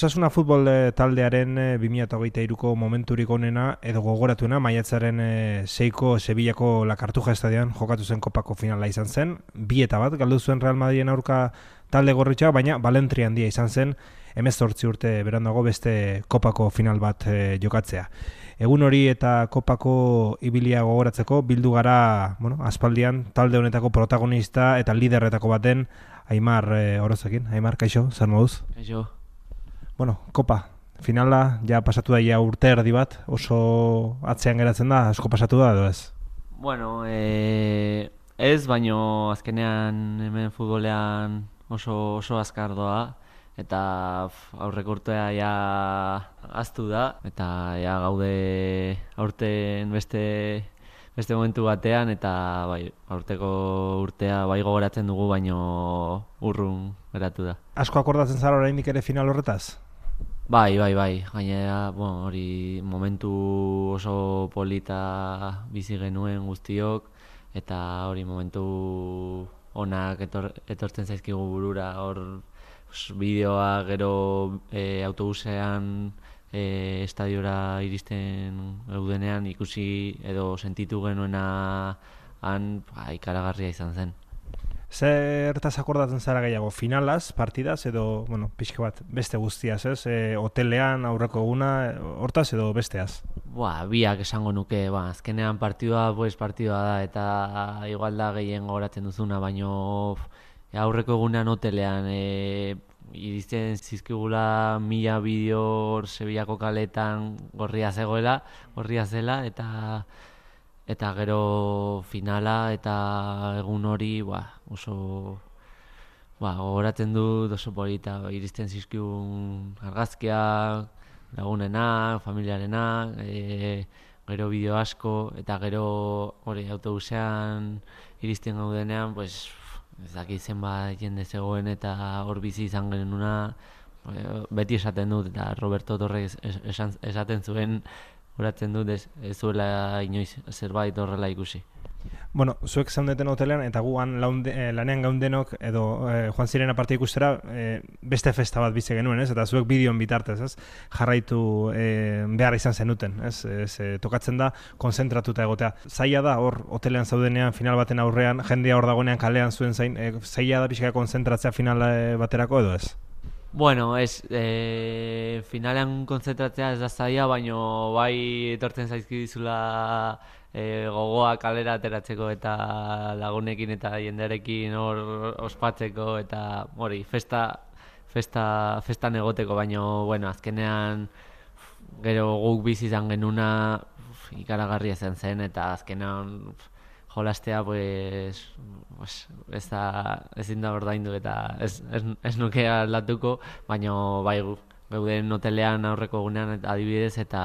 Osasuna futbol eh, taldearen 2008ko momenturik onena edo gogoratuena maiatzaren e, seiko Sevillako Lakartuja estadion jokatu zen kopako finala izan zen. Bi eta bat, galdu zuen Real Madriden aurka talde gorritxa, baina balentri handia izan zen emezortzi urte berandago beste kopako final bat e, jokatzea. Egun hori eta kopako ibilia gogoratzeko bildu gara bueno, aspaldian talde honetako protagonista eta liderretako baten Aimar e, Orozekin. Aimar, kaixo, zer moduz? Kaixo. Bueno, kopa, finala, ja pasatu da ja urte erdi bat, oso atzean geratzen da, asko pasatu da, edo ez? Bueno, e, ez, baino azkenean hemen futbolean oso, oso azkar doa, eta aurrek urtea ja aztu da, eta ja gaude aurten beste beste momentu batean eta bai, aurteko urtea bai gogoratzen dugu baino urrun geratu da. Asko akordatzen zara oraindik ere final horretaz? Bai, bai, bai. Gainera, bueno, hori momentu oso polita bizi genuen guztiok eta hori momentu onak etor, etortzen zaizkigu burura hor bideoa gero e, autobusean e, estadiora iristen gaudenean ikusi edo sentitu genuena han ba, ikaragarria izan zen. Zertaz akordatzen zara gehiago, finalaz, partidaz, edo, bueno, pixka bat, beste guztiaz, ez? E, hotelean, aurreko eguna, hortaz, edo besteaz? Ba, biak esango nuke, ba, azkenean partidua, pues, partidua da, eta igual da gehien goratzen duzuna, baino aurreko egunean hotelean, e, iristen zizkigula mila bideo Sevillako kaletan gorria zegoela, gorria zela, eta eta gero finala eta egun hori ba, oso ba, gogoratzen du oso polita iristen zizkigun argazkia lagunena, familiarena, e, gero bideo asko, eta gero hori autobusean iristen gaudenean, pues, ez daki zenba jende zegoen eta hor bizi izan genuna eh, beti esaten dut eta Roberto Torres esaten zuen horatzen dut ez, ez zuela inoiz zerbait horrela ikusi. Bueno, zuek zaundeten hotelean eta guan launde, eh, lanean gaundenok edo eh, joan ziren aparte ikustera eh, beste festa bat bize genuen, ez? Eta zuek bideon bitartez, ez? Jarraitu eh, behar izan zenuten, ez? ez eh, tokatzen da konzentratuta egotea. Zaila da hor hotelean zaudenean final baten aurrean, jendea hor dagoenean kalean zuen zain, eh, zaila da pixka konzentratzea final eh, baterako edo ez? Bueno, ez, e, finalean konzentratzea ez da zaila, baino bai etortzen zaizki dizula e, gogoa kalera ateratzeko eta lagunekin eta jenderekin hor ospatzeko eta hori festa festa festan egoteko baino bueno azkenean gero guk bizi izan genuna ikaragarria zen zen eta azkenean jolastea pues pues ez da ezin da ordaindu eta ez, ez, ez nuke aldatuko baino bai geuden hotelean aurreko egunean adibidez eta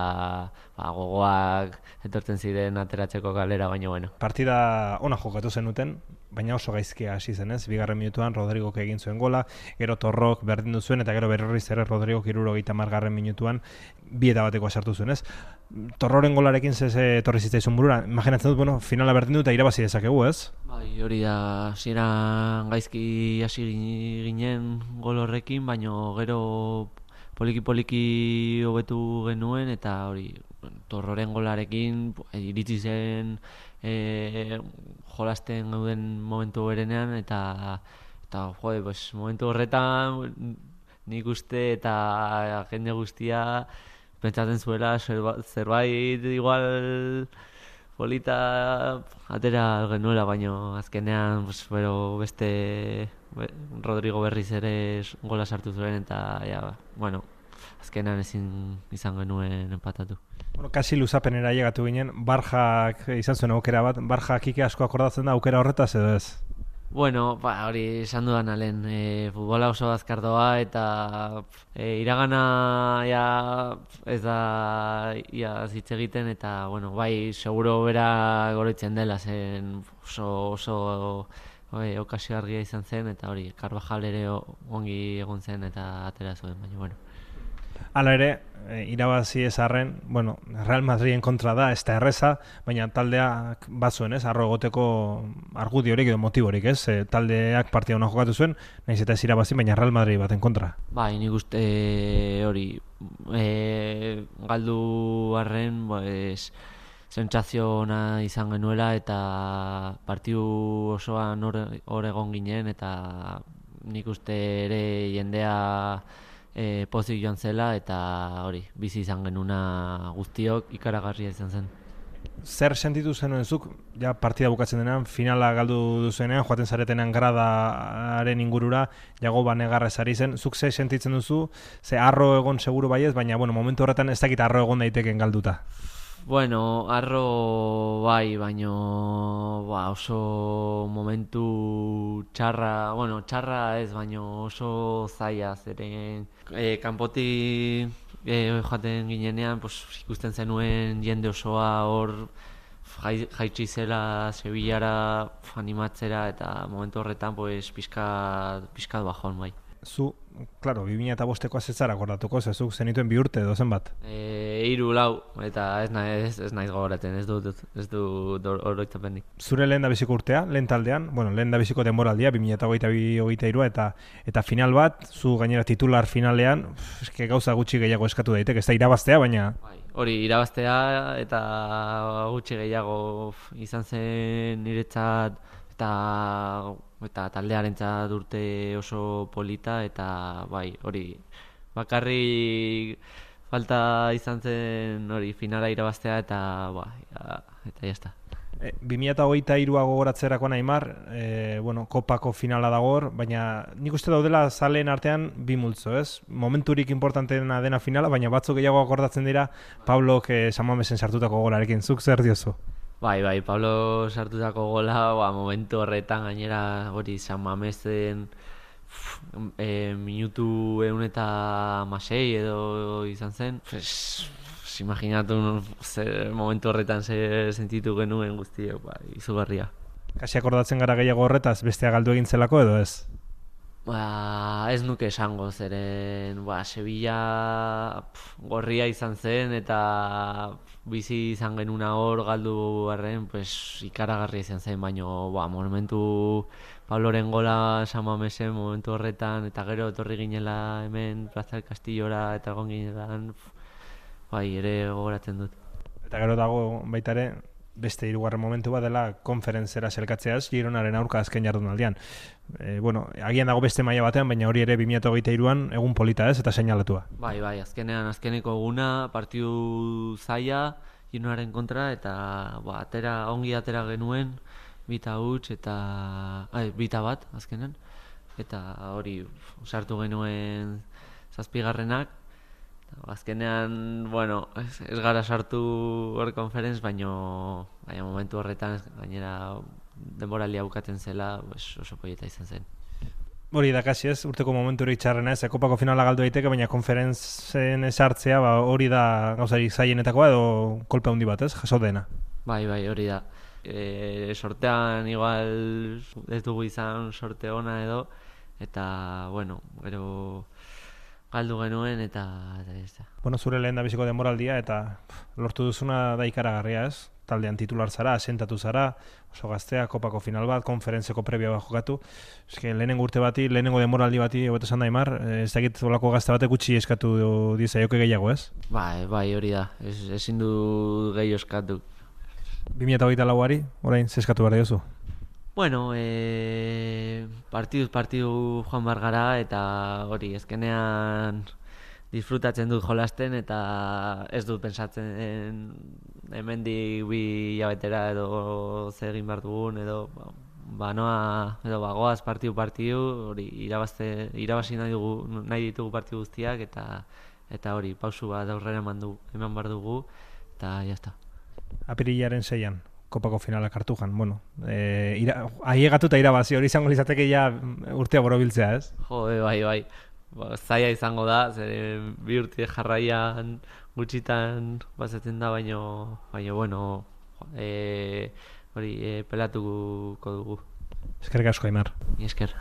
ba, gogoak etortzen ziren ateratzeko galera baino bueno. Partida ona jokatu zenuten, baina oso gaizkia hasi zen, ez? Bigarren minutuan Rodrigo egin zuen gola, gero Torrok berdindu zuen eta gero berriz ere Rodrigo 70garren minutuan bi eta bateko sartu zuen, ez? Torroren golarekin ze etorri zitzaizun burura. Imaginatzen dut, bueno, finala berdindu eta irabazi dezakegu, ez? Bai, hori da, zira gaizki hasi ginen gol horrekin, baino gero poliki poliki hobetu genuen eta hori torroren golarekin iritsi zen e, jolasten gauden momentu berenean eta eta jode, pues, momentu horretan nik uste eta jende guztia pentsatzen zuela zerbait igual polita atera genuela baino azkenean pues, beste Rodrigo Berriz ere gola sartu zuen eta ja, bueno, azkenan ezin izan genuen empatatu. Bueno, kasi luzapenera llegatu ginen, Barjak izan zuen aukera bat, Barjak ike asko akordatzen da aukera horretaz edo ez? Bueno, ba, hori esan dudan alen, e, futbola oso azkardoa eta e, iragana ja, ez da ia, zitz egiten eta bueno, bai seguro bera goroitzen dela zen oso, oso Oi, okasio izan zen eta hori Carvajal ere ongi egon zen eta atera zuen, baina bueno. Hala ere, e, irabazi ezarren, bueno, Real Madriden kontra da, ez da erreza, baina taldeak bazuen, ez, arro egoteko argudiorik edo motiborik, ez, e, taldeak partia hona jokatu zuen, nahiz eta ez irabazi, baina Real Madrid baten kontra. Bai, nik uste e, hori, e, galdu arren, pues, sentsazio ona izan genuela eta partiu osoan hor egon ginen eta nik uste ere jendea e, pozik joan zela eta hori, bizi izan genuna guztiok ikaragarria izan zen. Zer sentitu zenuen zuk, ja partida bukatzen denean, finala galdu duzenean, joaten zaretenean gradaaren ingurura, jago banegarra esari zen, zuk ze sentitzen duzu, ze arro egon seguru baiez, baina bueno, momentu horretan ez dakit arro egon daiteken galduta. Bueno, arro bai, baino ba, oso momentu txarra, bueno, txarra ez, baino oso zaila zeren. E, kanpoti e, joaten ginenean, pues, ikusten zenuen jende osoa hor jaitsi zela Sevillara animatzera eta momentu horretan pues, pizka, pizka bajon bai zu, claro, 2000 eta bosteko azetzara gordatuko, zezuk zenituen bi urte dozen bat? E, iru lau, eta ez, naiz, ez, ez naiz gogoraten, ez du, ez du oroitzapenik. Zure lehen da biziko urtea, lehen taldean, bueno, lehen da biziko denboraldia, 2000 eta goita bi irua, eta, eta final bat, zu gainera titular finalean, eske gauza gutxi gehiago eskatu daiteke, ez da irabaztea, baina... Bai, hori, irabaztea eta gutxi gehiago izan zen niretzat, eta eta taldearentzat urte oso polita eta bai, hori bakarri falta izan zen hori finala irabaztea eta ba, eta jazta. E, 2008 irua gogoratzerako Neymar, e, bueno, kopako finala dagor, baina nik uste daudela zaleen artean bi multzo, ez? Momenturik importanteena dena finala, baina batzuk gehiago akordatzen dira Pablo que Samamesen sartutako golarekin, zuk zer diozu? Bai, bai, Pablo sartutako gola, ba, momentu horretan gainera hori San Mamezen e, minutu egun eta masei edo izan zen. Pues, imaginatu ze, momentu horretan ze sentitu genuen guztiok, bai, izugarria. Kasi akordatzen gara gehiago horretaz, bestea galdu egin zelako edo ez? Ba, ez nuke esango, zeren ba, Sevilla gorria izan zen eta bizi izan genuna hor galdu arren, pues, ikaragarria izan zen, baino ba, momentu Pabloren gola sama mesen momentu horretan, eta gero etorri ginela hemen Plaza del Castillora eta egon ginelan, bai, ere gogoratzen dut. Eta gero dago baita ere, beste hirugarren momentu bat dela konferentzera selkatzeaz Gironaren aurka azken jardunaldian. E, bueno, agian dago beste maila batean, baina hori ere 2023an egun polita ez eta seinalatua. Bai, bai, azkenean azkeneko eguna partidu zaia Gironaren kontra eta ba, atera ongi atera genuen bita huts eta ai, bita bat azkenen eta hori sartu genuen zazpigarrenak Azkenean, bueno, ez, ez gara sartu hor konferenz, baino, baina momentu horretan, gainera denboralia bukaten zela, pues, oso poieta izan zen. Hori da kasi ez, urteko momentu hori txarrena ez, ekopako finala galdu daiteke, baina konferentzen esartzea, ba, hori da gauzari zaienetakoa edo kolpe handi bat ez, jaso dena. Bai, bai, hori da. E, sortean igual ez dugu izan sorte ona edo, eta, bueno, gero galdu genuen eta eta Bueno, zure lehen da biziko demoraldia eta lortu duzuna da ikaragarria, ez? Taldean titular zara, asentatu zara, oso gaztea, kopako final bat, konferentzeko prebia bat jokatu. Eske lehenengo urte bati, lehenengo demoraldi bati, egote esan daimar, ez dakit olako gazte batek gutxi eskatu diza joke gehiago, ez? Bai, bai, hori da, ez, ezin du gehi eskatu. 2008 lauari, orain, zeskatu behar diozu? Bueno, e, partiduz partidu joan bar eta hori ezkenean disfrutatzen dut jolasten eta ez dut pensatzen hemendik bi jabetera edo zer egin behar dugun edo ba, noa, edo bagoaz partidu partidu hori irabazte, irabazi nahi, dugu, nahi ditugu partidu guztiak eta eta hori pausu bat aurrera eman, du, eman behar dugu eta jazta. Apirilaren zeian, kopako finala kartu jan, bueno, e, ira, aiegatu eta irabazi hori izango lizateke ja urtea borobiltzea, ez? Jo, bai, bai, ba, zaila izango da, zer bi urte jarraian gutxitan bazatzen da, baino, baino, bueno, e, hori e, pelatuko dugu. Eskerrik asko, Aimar. Esker.